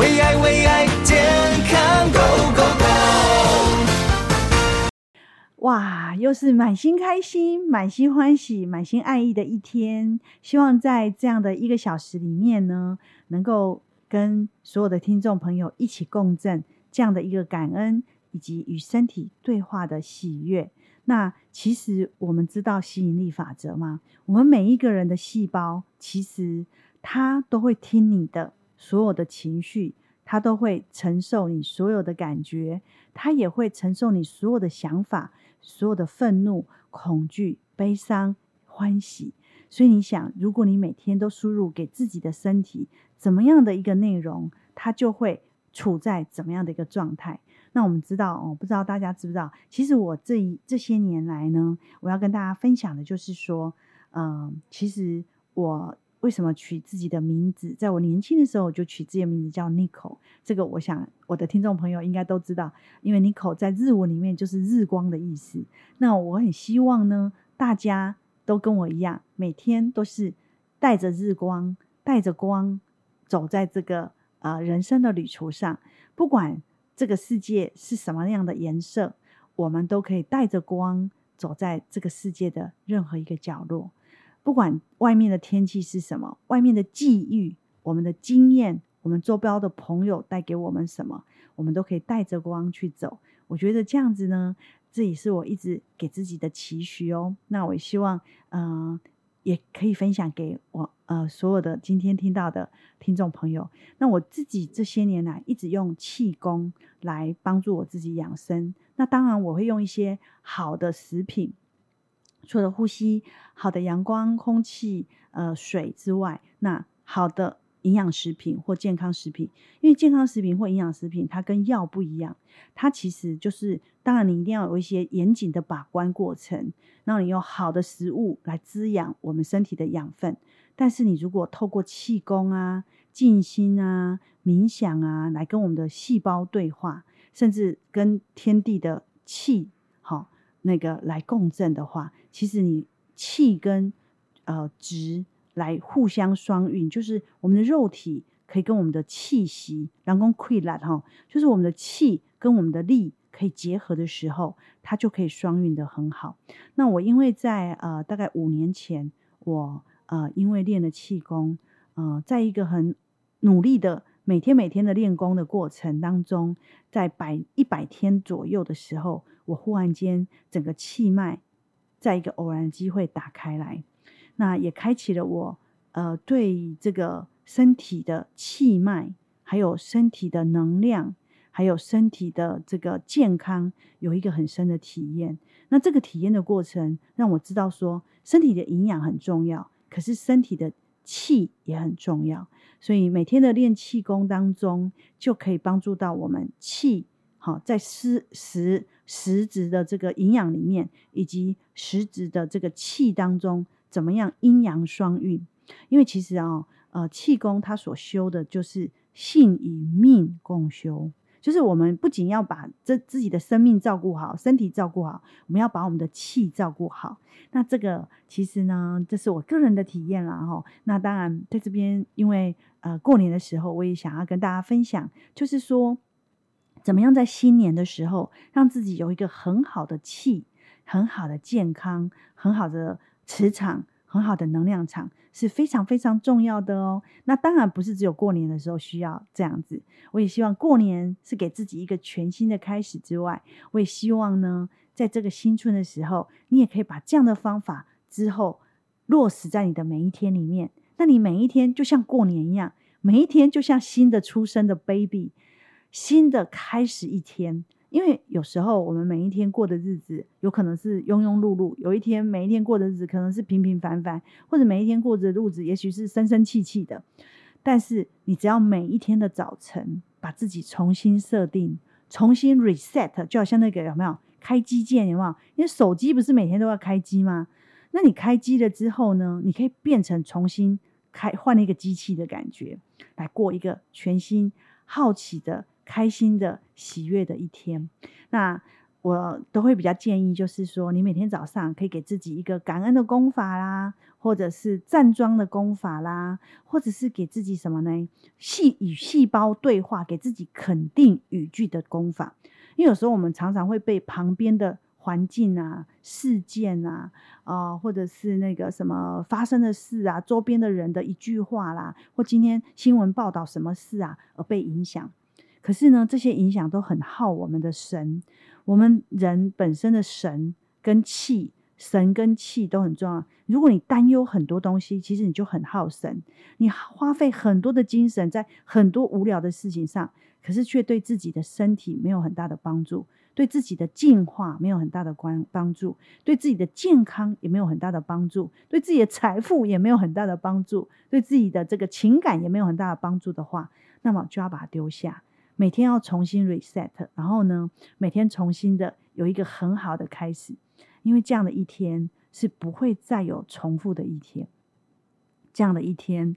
为爱为爱健康 Go Go Go！哇，又是满心开心、满心欢喜、满心爱意的一天。希望在这样的一个小时里面呢，能够跟所有的听众朋友一起共振这样的一个感恩，以及与身体对话的喜悦。那其实我们知道吸引力法则吗？我们每一个人的细胞，其实它都会听你的所有的情绪，它都会承受你所有的感觉，它也会承受你所有的想法、所有的愤怒、恐惧、悲伤、欢喜。所以你想，如果你每天都输入给自己的身体怎么样的一个内容，它就会处在怎么样的一个状态。那我们知道哦，不知道大家知不知道？其实我这一这些年来呢，我要跟大家分享的就是说，嗯、其实我为什么取自己的名字，在我年轻的时候我就取自己的名字叫 Nicole。这个我想我的听众朋友应该都知道，因为 Nicole 在日文里面就是日光的意思。那我很希望呢，大家都跟我一样，每天都是带着日光，带着光走在这个、呃、人生的旅途上，不管。这个世界是什么样的颜色，我们都可以带着光走在这个世界的任何一个角落。不管外面的天气是什么，外面的际遇、我们的经验、我们周边的朋友带给我们什么，我们都可以带着光去走。我觉得这样子呢，这也是我一直给自己的期许哦。那我也希望，嗯、也可以分享给我呃所有的今天听到的听众朋友。那我自己这些年来一直用气功来帮助我自己养生。那当然我会用一些好的食品，除了呼吸好的阳光、空气、呃水之外，那好的。营养食品或健康食品，因为健康食品或营养食品，它跟药不一样，它其实就是，当然你一定要有一些严谨的把关过程，然后你用好的食物来滋养我们身体的养分。但是你如果透过气功啊、静心啊、冥想啊，来跟我们的细胞对话，甚至跟天地的气，好那个来共振的话，其实你气跟呃质。来互相双运，就是我们的肉体可以跟我们的气息，然后溃烂哈，就是我们的气跟我们的力可以结合的时候，它就可以双运得很好。那我因为在呃大概五年前，我呃因为练了气功，呃，在一个很努力的每天每天的练功的过程当中，在百一百天左右的时候，我忽然间整个气脉在一个偶然机会打开来。那也开启了我，呃，对这个身体的气脉，还有身体的能量，还有身体的这个健康，有一个很深的体验。那这个体验的过程，让我知道说，身体的营养很重要，可是身体的气也很重要。所以每天的练气功当中，就可以帮助到我们气，好，在实实实质的这个营养里面，以及实质的这个气当中。怎么样阴阳双运？因为其实啊、哦，呃，气功它所修的就是性与命共修，就是我们不仅要把这自己的生命照顾好，身体照顾好，我们要把我们的气照顾好。那这个其实呢，这是我个人的体验啦哈。那当然在这边，因为呃过年的时候，我也想要跟大家分享，就是说怎么样在新年的时候，让自己有一个很好的气，很好的健康，很好的。磁场很好的能量场是非常非常重要的哦。那当然不是只有过年的时候需要这样子。我也希望过年是给自己一个全新的开始之外，我也希望呢，在这个新春的时候，你也可以把这样的方法之后落实在你的每一天里面。那你每一天就像过年一样，每一天就像新的出生的 baby，新的开始一天。因为有时候我们每一天过的日子有可能是庸庸碌碌，有一天每一天过的日子可能是平平凡凡，或者每一天过的日子也许是生生气气的。但是你只要每一天的早晨把自己重新设定，重新 reset，就好像那个有没有开机键有没有？因为手机不是每天都要开机吗？那你开机了之后呢，你可以变成重新开换了一个机器的感觉，来过一个全新好奇的。开心的、喜悦的一天。那我都会比较建议，就是说，你每天早上可以给自己一个感恩的功法啦，或者是站桩的功法啦，或者是给自己什么呢？细与细胞对话，给自己肯定语句的功法。因为有时候我们常常会被旁边的环境啊、事件啊、啊、或者是那个什么发生的事啊、周边的人的一句话啦，或今天新闻报道什么事啊而被影响。可是呢，这些影响都很耗我们的神。我们人本身的神跟气，神跟气都很重要。如果你担忧很多东西，其实你就很耗神，你花费很多的精神在很多无聊的事情上，可是却对自己的身体没有很大的帮助，对自己的进化没有很大的关帮助，对自己的健康也没有很大的帮助，对自己的财富也没有很大的帮助，对自己的这个情感也没有很大的帮助的话，那么就要把它丢下。每天要重新 reset，然后呢，每天重新的有一个很好的开始，因为这样的一天是不会再有重复的一天。这样的一天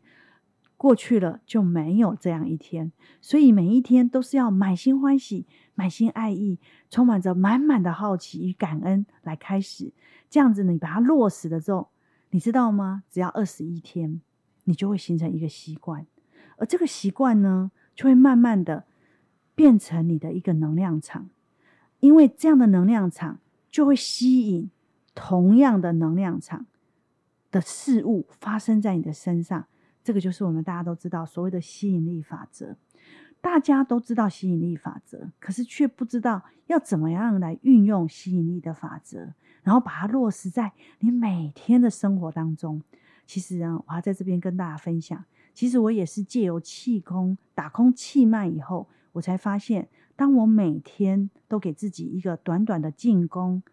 过去了就没有这样一天，所以每一天都是要满心欢喜、满心爱意，充满着满满的好奇与感恩来开始。这样子你把它落实了之后，你知道吗？只要二十一天，你就会形成一个习惯，而这个习惯呢，就会慢慢的。变成你的一个能量场，因为这样的能量场就会吸引同样的能量场的事物发生在你的身上。这个就是我们大家都知道所谓的吸引力法则。大家都知道吸引力法则，可是却不知道要怎么样来运用吸引力的法则，然后把它落实在你每天的生活当中。其实呢，我要在这边跟大家分享，其实我也是借由气功打空气脉以后。我才发现，当我每天都给自己一个短短的进攻，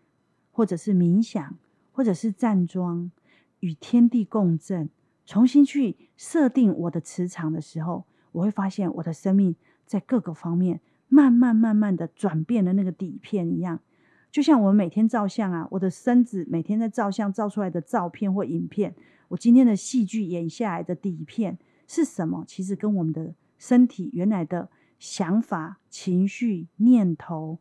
或者是冥想，或者是站桩，与天地共振，重新去设定我的磁场的时候，我会发现我的生命在各个方面慢慢慢慢的转变了那个底片一样。就像我每天照相啊，我的身子每天在照相照出来的照片或影片，我今天的戏剧演下来的底片是什么？其实跟我们的身体原来的。想法、情绪、念头，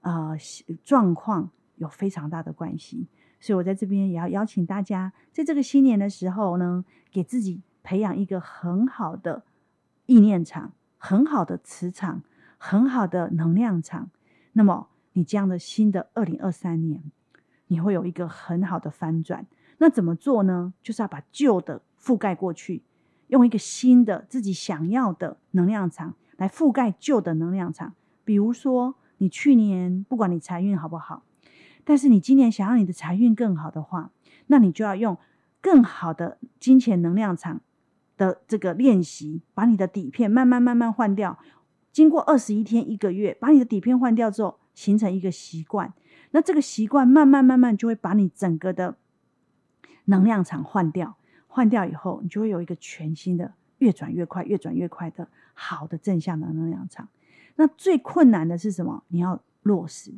呃，状况有非常大的关系，所以我在这边也要邀请大家，在这个新年的时候呢，给自己培养一个很好的意念场、很好的磁场、很好的能量场。那么，你这样的新的二零二三年，你会有一个很好的翻转。那怎么做呢？就是要把旧的覆盖过去，用一个新的自己想要的能量场。来覆盖旧的能量场，比如说你去年不管你财运好不好，但是你今年想要你的财运更好的话，那你就要用更好的金钱能量场的这个练习，把你的底片慢慢慢慢换掉。经过二十一天一个月，把你的底片换掉之后，形成一个习惯。那这个习惯慢慢慢慢就会把你整个的能量场换掉，换掉以后，你就会有一个全新的。越转越快，越转越快的好的正向的能量场。那最困难的是什么？你要落实。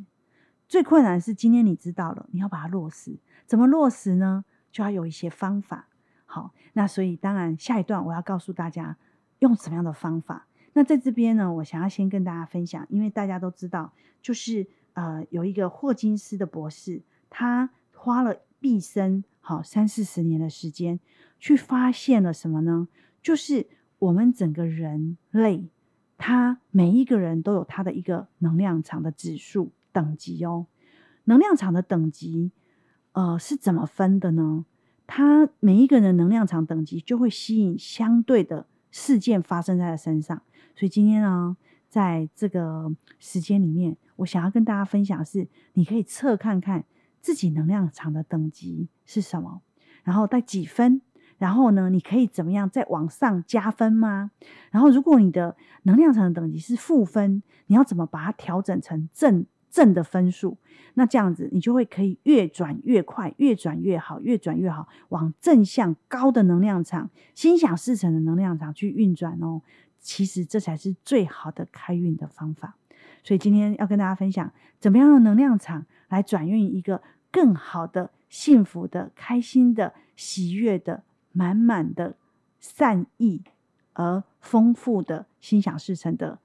最困难是今天你知道了，你要把它落实。怎么落实呢？就要有一些方法。好，那所以当然下一段我要告诉大家用什么样的方法。那在这边呢，我想要先跟大家分享，因为大家都知道，就是呃有一个霍金斯的博士，他花了毕生好三四十年的时间，去发现了什么呢？就是我们整个人类，他每一个人都有他的一个能量场的指数等级哦。能量场的等级，呃，是怎么分的呢？他每一个人能量场等级就会吸引相对的事件发生在他身上。所以今天呢，在这个时间里面，我想要跟大家分享的是，你可以测看看自己能量场的等级是什么，然后带几分。然后呢，你可以怎么样再往上加分吗？然后，如果你的能量场的等级是负分，你要怎么把它调整成正正的分数？那这样子，你就会可以越转越快，越转越好，越转越好，往正向高的能量场、心想事成的能量场去运转哦。其实这才是最好的开运的方法。所以今天要跟大家分享，怎么样用能量场来转运一个更好的、幸福的、开心的、喜悦的。满满的善意而丰富的心想事成的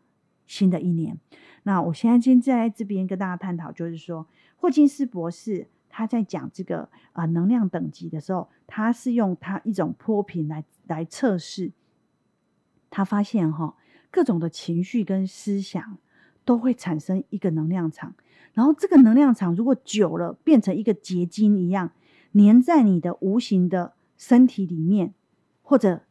新的一年。那我现在先在这边跟大家探讨，就是说霍金斯博士他在讲这个啊、呃、能量等级的时候，他是用他一种波频来来测试。他发现哈，各种的情绪跟思想都会产生一个能量场，然后这个能量场如果久了变成一个结晶一样，粘在你的无形的身体里面，或者。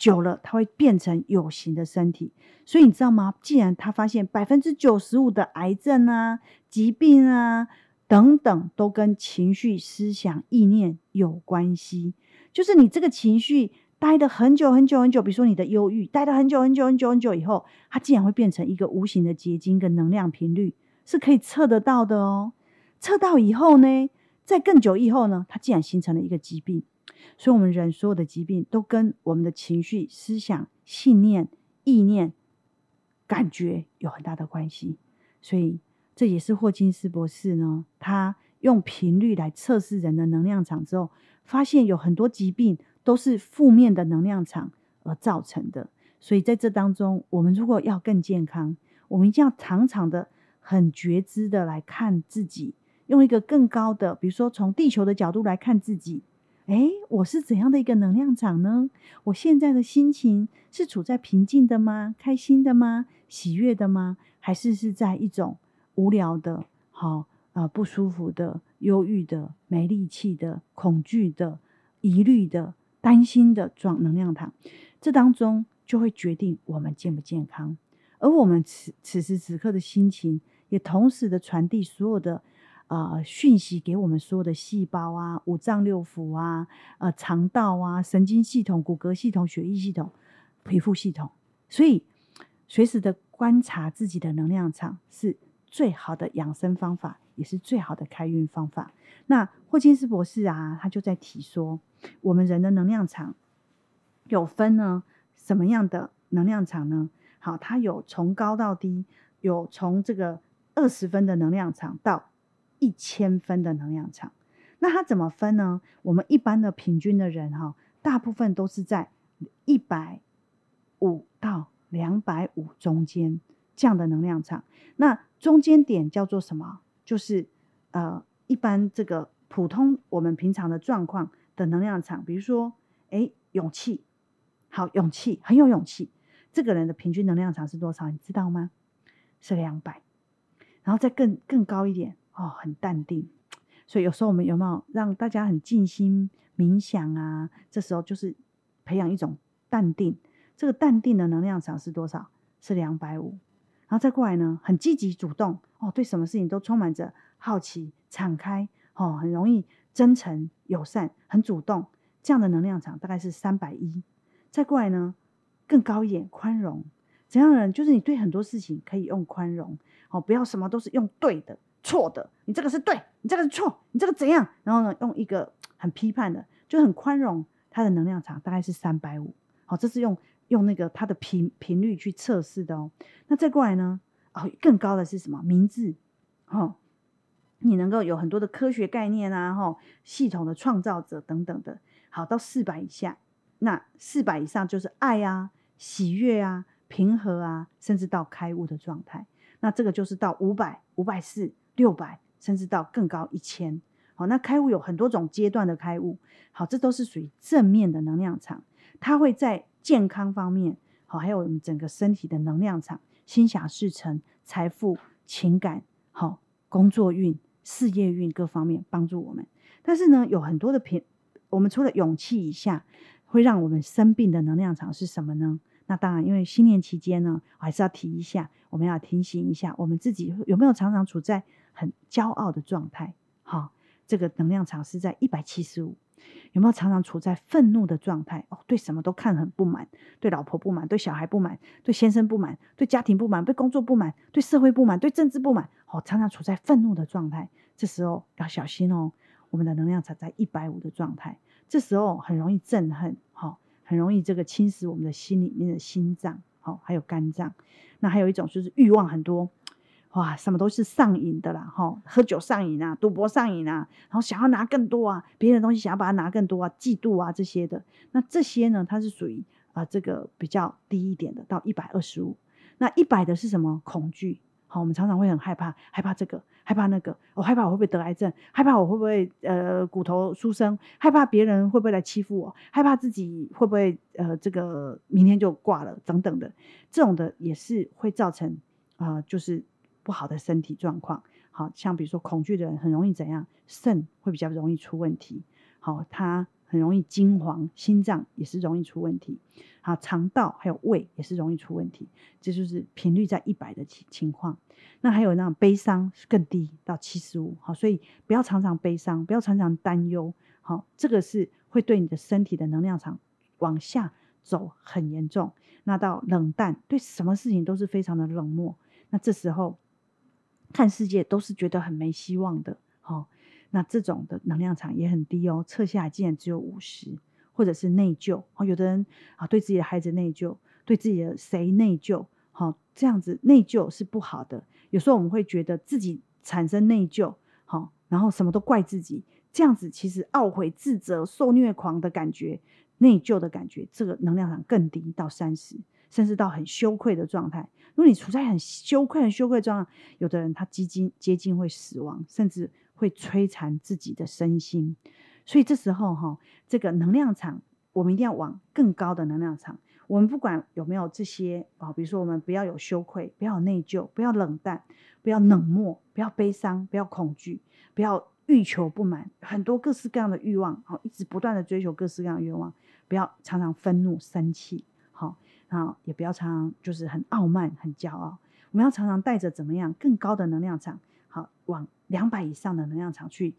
久了，它会变成有形的身体。所以你知道吗？既然他发现百分之九十五的癌症啊、疾病啊等等，都跟情绪、思想、意念有关系，就是你这个情绪待得很久很久很久，比如说你的忧郁，待得很久很久很久很久以后，它竟然会变成一个无形的结晶跟能量频率，是可以测得到的哦。测到以后呢，在更久以后呢，它竟然形成了一个疾病。所以，我们人所有的疾病都跟我们的情绪、思想、信念、意念、感觉有很大的关系。所以，这也是霍金斯博士呢，他用频率来测试人的能量场之后，发现有很多疾病都是负面的能量场而造成的。所以，在这当中，我们如果要更健康，我们一定要常常的、很觉知的来看自己，用一个更高的，比如说从地球的角度来看自己。诶，我是怎样的一个能量场呢？我现在的心情是处在平静的吗？开心的吗？喜悦的吗？还是是在一种无聊的、好啊、不舒服的、忧郁的、没力气的、恐惧的、疑虑的、担心的状能量场？这当中就会决定我们健不健康，而我们此此时此刻的心情，也同时的传递所有的。呃，讯息给我们所有的细胞啊，五脏六腑啊，呃，肠道啊，神经系统、骨骼系统、血液系统、皮肤系统，所以随时的观察自己的能量场是最好的养生方法，也是最好的开运方法。那霍金斯博士啊，他就在提说，我们人的能量场有分呢，什么样的能量场呢？好，它有从高到低，有从这个二十分的能量场到。一千分的能量场，那它怎么分呢？我们一般的平均的人哈，大部分都是在一百五到两百五中间这样的能量场。那中间点叫做什么？就是呃，一般这个普通我们平常的状况的能量场，比如说，诶，勇气，好，勇气，很有勇气，这个人的平均能量场是多少？你知道吗？是两百，然后再更更高一点。哦，很淡定，所以有时候我们有没有让大家很静心冥想啊？这时候就是培养一种淡定。这个淡定的能量场是多少？是两百五。然后再过来呢，很积极主动哦，对什么事情都充满着好奇、敞开哦，很容易真诚、友善、很主动。这样的能量场大概是三百一。再过来呢，更高一点，宽容。怎样的人？就是你对很多事情可以用宽容哦，不要什么都是用对的。错的，你这个是对，你这个是错，你这个怎样？然后呢，用一个很批判的，就很宽容，它的能量场大概是三百五。好，这是用用那个它的频频率去测试的哦。那再过来呢？哦，更高的是什么？名字，哦，你能够有很多的科学概念啊，哈，系统的创造者等等的。好，到四百以下，那四百以上就是爱啊、喜悦啊、平和啊，甚至到开悟的状态。那这个就是到五百、五百四。六百，甚至到更高一千，好，那开悟有很多种阶段的开悟，好，这都是属于正面的能量场，它会在健康方面，好，还有我们整个身体的能量场，心想事成、财富、情感，好，工作运、事业运各方面帮助我们。但是呢，有很多的平，我们除了勇气以下，会让我们生病的能量场是什么呢？那当然，因为新年期间呢，我还是要提一下，我们要提醒一下我们自己有没有常常处在。很骄傲的状态，好，这个能量场是在一百七十五。有没有常常处在愤怒的状态？哦，对什么都看很不满，对老婆不满，对小孩不满，对先生不满，对家庭不满，对工作不满，对社会不满，对政治不满。哦，常常处在愤怒的状态，这时候要小心哦。我们的能量场在一百五的状态，这时候很容易憎恨，好，很容易这个侵蚀我们的心里面的心脏，好，还有肝脏。那还有一种就是欲望很多。哇，什么都是上瘾的啦，哈，喝酒上瘾啊，赌博上瘾啊，然后想要拿更多啊，别人的东西想要把它拿更多啊，嫉妒啊这些的，那这些呢，它是属于啊、呃、这个比较低一点的，到一百二十五。那一百的是什么？恐惧。好，我们常常会很害怕，害怕这个，害怕那个。我、害怕我会不会得癌症？害怕我会不会呃骨头疏松？害怕别人会不会来欺负我？害怕自己会不会呃这个明天就挂了？等等的，这种的也是会造成啊、就是不好的身体状况。好像比如说恐惧的人很容易怎样？肾会比较容易出问题。好，他。很容易惊慌，心脏也是容易出问题，好，肠道还有胃也是容易出问题，这就是频率在一百的情情况。那还有那种悲伤更低到七十五，好，所以不要常常悲伤，不要常常担忧，好，这个是会对你的身体的能量场往下走很严重。那到冷淡，对什么事情都是非常的冷漠，那这时候看世界都是觉得很没希望的，好。那这种的能量场也很低哦，测下来竟然只有五十，或者是内疚哦。有的人啊，对自己的孩子内疚，对自己的谁内疚，好，这样子内疚是不好的。有时候我们会觉得自己产生内疚，好，然后什么都怪自己，这样子其实懊悔、自责、受虐狂的感觉，内疚的感觉，这个能量场更低到三十，甚至到很羞愧的状态。如果你处在很羞愧、很羞愧的状态，有的人他接近接近会死亡，甚至。会摧残自己的身心，所以这时候哈，这个能量场，我们一定要往更高的能量场。我们不管有没有这些啊，比如说我们不要有羞愧，不要有内疚，不要冷淡，不要冷漠，不要悲伤，不要恐惧，不要欲求不满，很多各式各样的欲望，好，一直不断的追求各式各样的愿望，不要常常愤怒生气，然后也不要常常就是很傲慢很骄傲，我们要常常带着怎么样更高的能量场。好，往两百以上的能量场去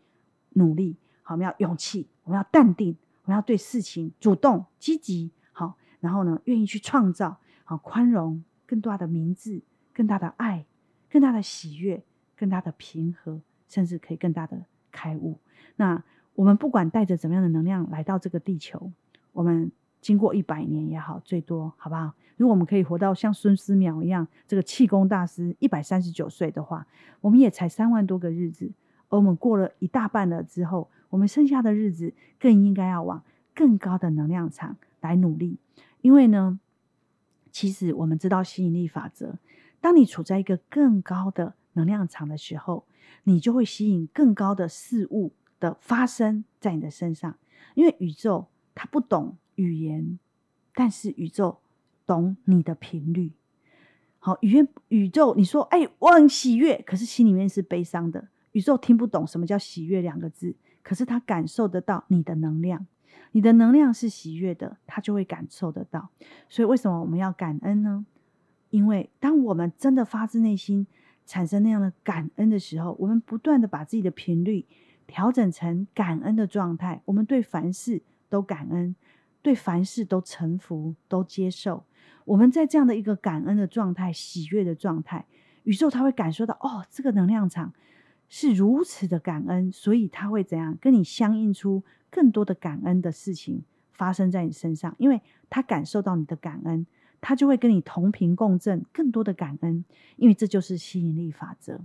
努力。好，我们要勇气，我们要淡定，我们要对事情主动积极。好，然后呢，愿意去创造，好，宽容，更大的明智，更大的爱，更大的喜悦，更大的平和，甚至可以更大的开悟。那我们不管带着怎么样的能量来到这个地球，我们。经过一百年也好，最多好不好？如果我们可以活到像孙思邈一样，这个气功大师一百三十九岁的话，我们也才三万多个日子。而我们过了一大半了之后，我们剩下的日子更应该要往更高的能量场来努力。因为呢，其实我们知道吸引力法则，当你处在一个更高的能量场的时候，你就会吸引更高的事物的发生在你的身上。因为宇宙它不懂。语言，但是宇宙懂你的频率。好，语言宇宙，你说，哎，我很喜悦，可是心里面是悲伤的。宇宙听不懂什么叫喜悦两个字，可是他感受得到你的能量，你的能量是喜悦的，他就会感受得到。所以，为什么我们要感恩呢？因为当我们真的发自内心产生那样的感恩的时候，我们不断的把自己的频率调整成感恩的状态，我们对凡事都感恩。对凡事都臣服，都接受。我们在这样的一个感恩的状态、喜悦的状态，宇宙它会感受到哦，这个能量场是如此的感恩，所以它会怎样跟你相应出更多的感恩的事情发生在你身上，因为它感受到你的感恩，它就会跟你同频共振更多的感恩，因为这就是吸引力法则。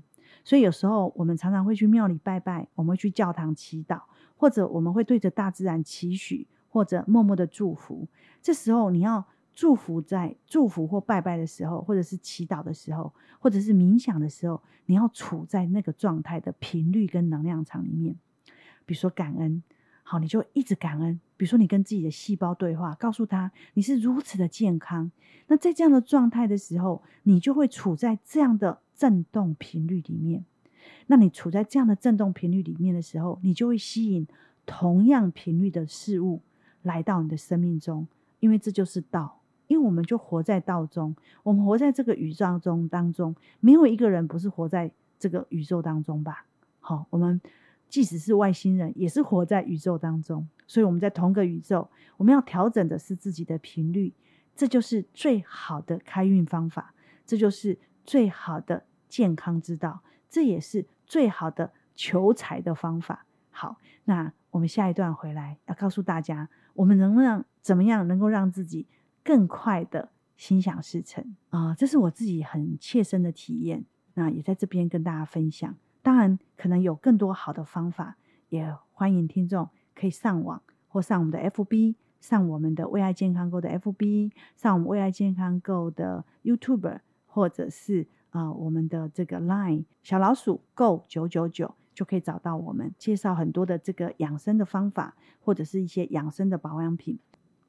所以有时候我们常常会去庙里拜拜，我们会去教堂祈祷，或者我们会对着大自然祈许。或者默默的祝福，这时候你要祝福，在祝福或拜拜的时候，或者是祈祷的时候，或者是冥想的时候，你要处在那个状态的频率跟能量场里面。比如说感恩，好，你就一直感恩。比如说你跟自己的细胞对话，告诉他你是如此的健康。那在这样的状态的时候，你就会处在这样的振动频率里面。那你处在这样的振动频率里面的时候，你就会吸引同样频率的事物。来到你的生命中，因为这就是道，因为我们就活在道中，我们活在这个宇宙中当中，没有一个人不是活在这个宇宙当中吧？好，我们即使是外星人，也是活在宇宙当中，所以我们在同个宇宙，我们要调整的是自己的频率，这就是最好的开运方法，这就是最好的健康之道，这也是最好的求财的方法。好，那我们下一段回来要告诉大家。我们能不能怎么样能够让自己更快的心想事成啊？呃，这是我自己很切身的体验，那也在这边跟大家分享。当然，可能有更多好的方法，也欢迎听众可以上网或上我们的 FB，上我们的为爱健康 Go 的 FB，上我们为爱健康 Go 的 YouTube，或者是啊、我们的这个 Line 小老鼠 Go 九九九，就可以找到我们，介绍很多的这个养生的方法，或者是一些养生的保养品。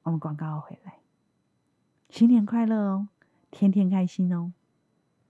我们广告回来，新年快乐哦，天天开心哦。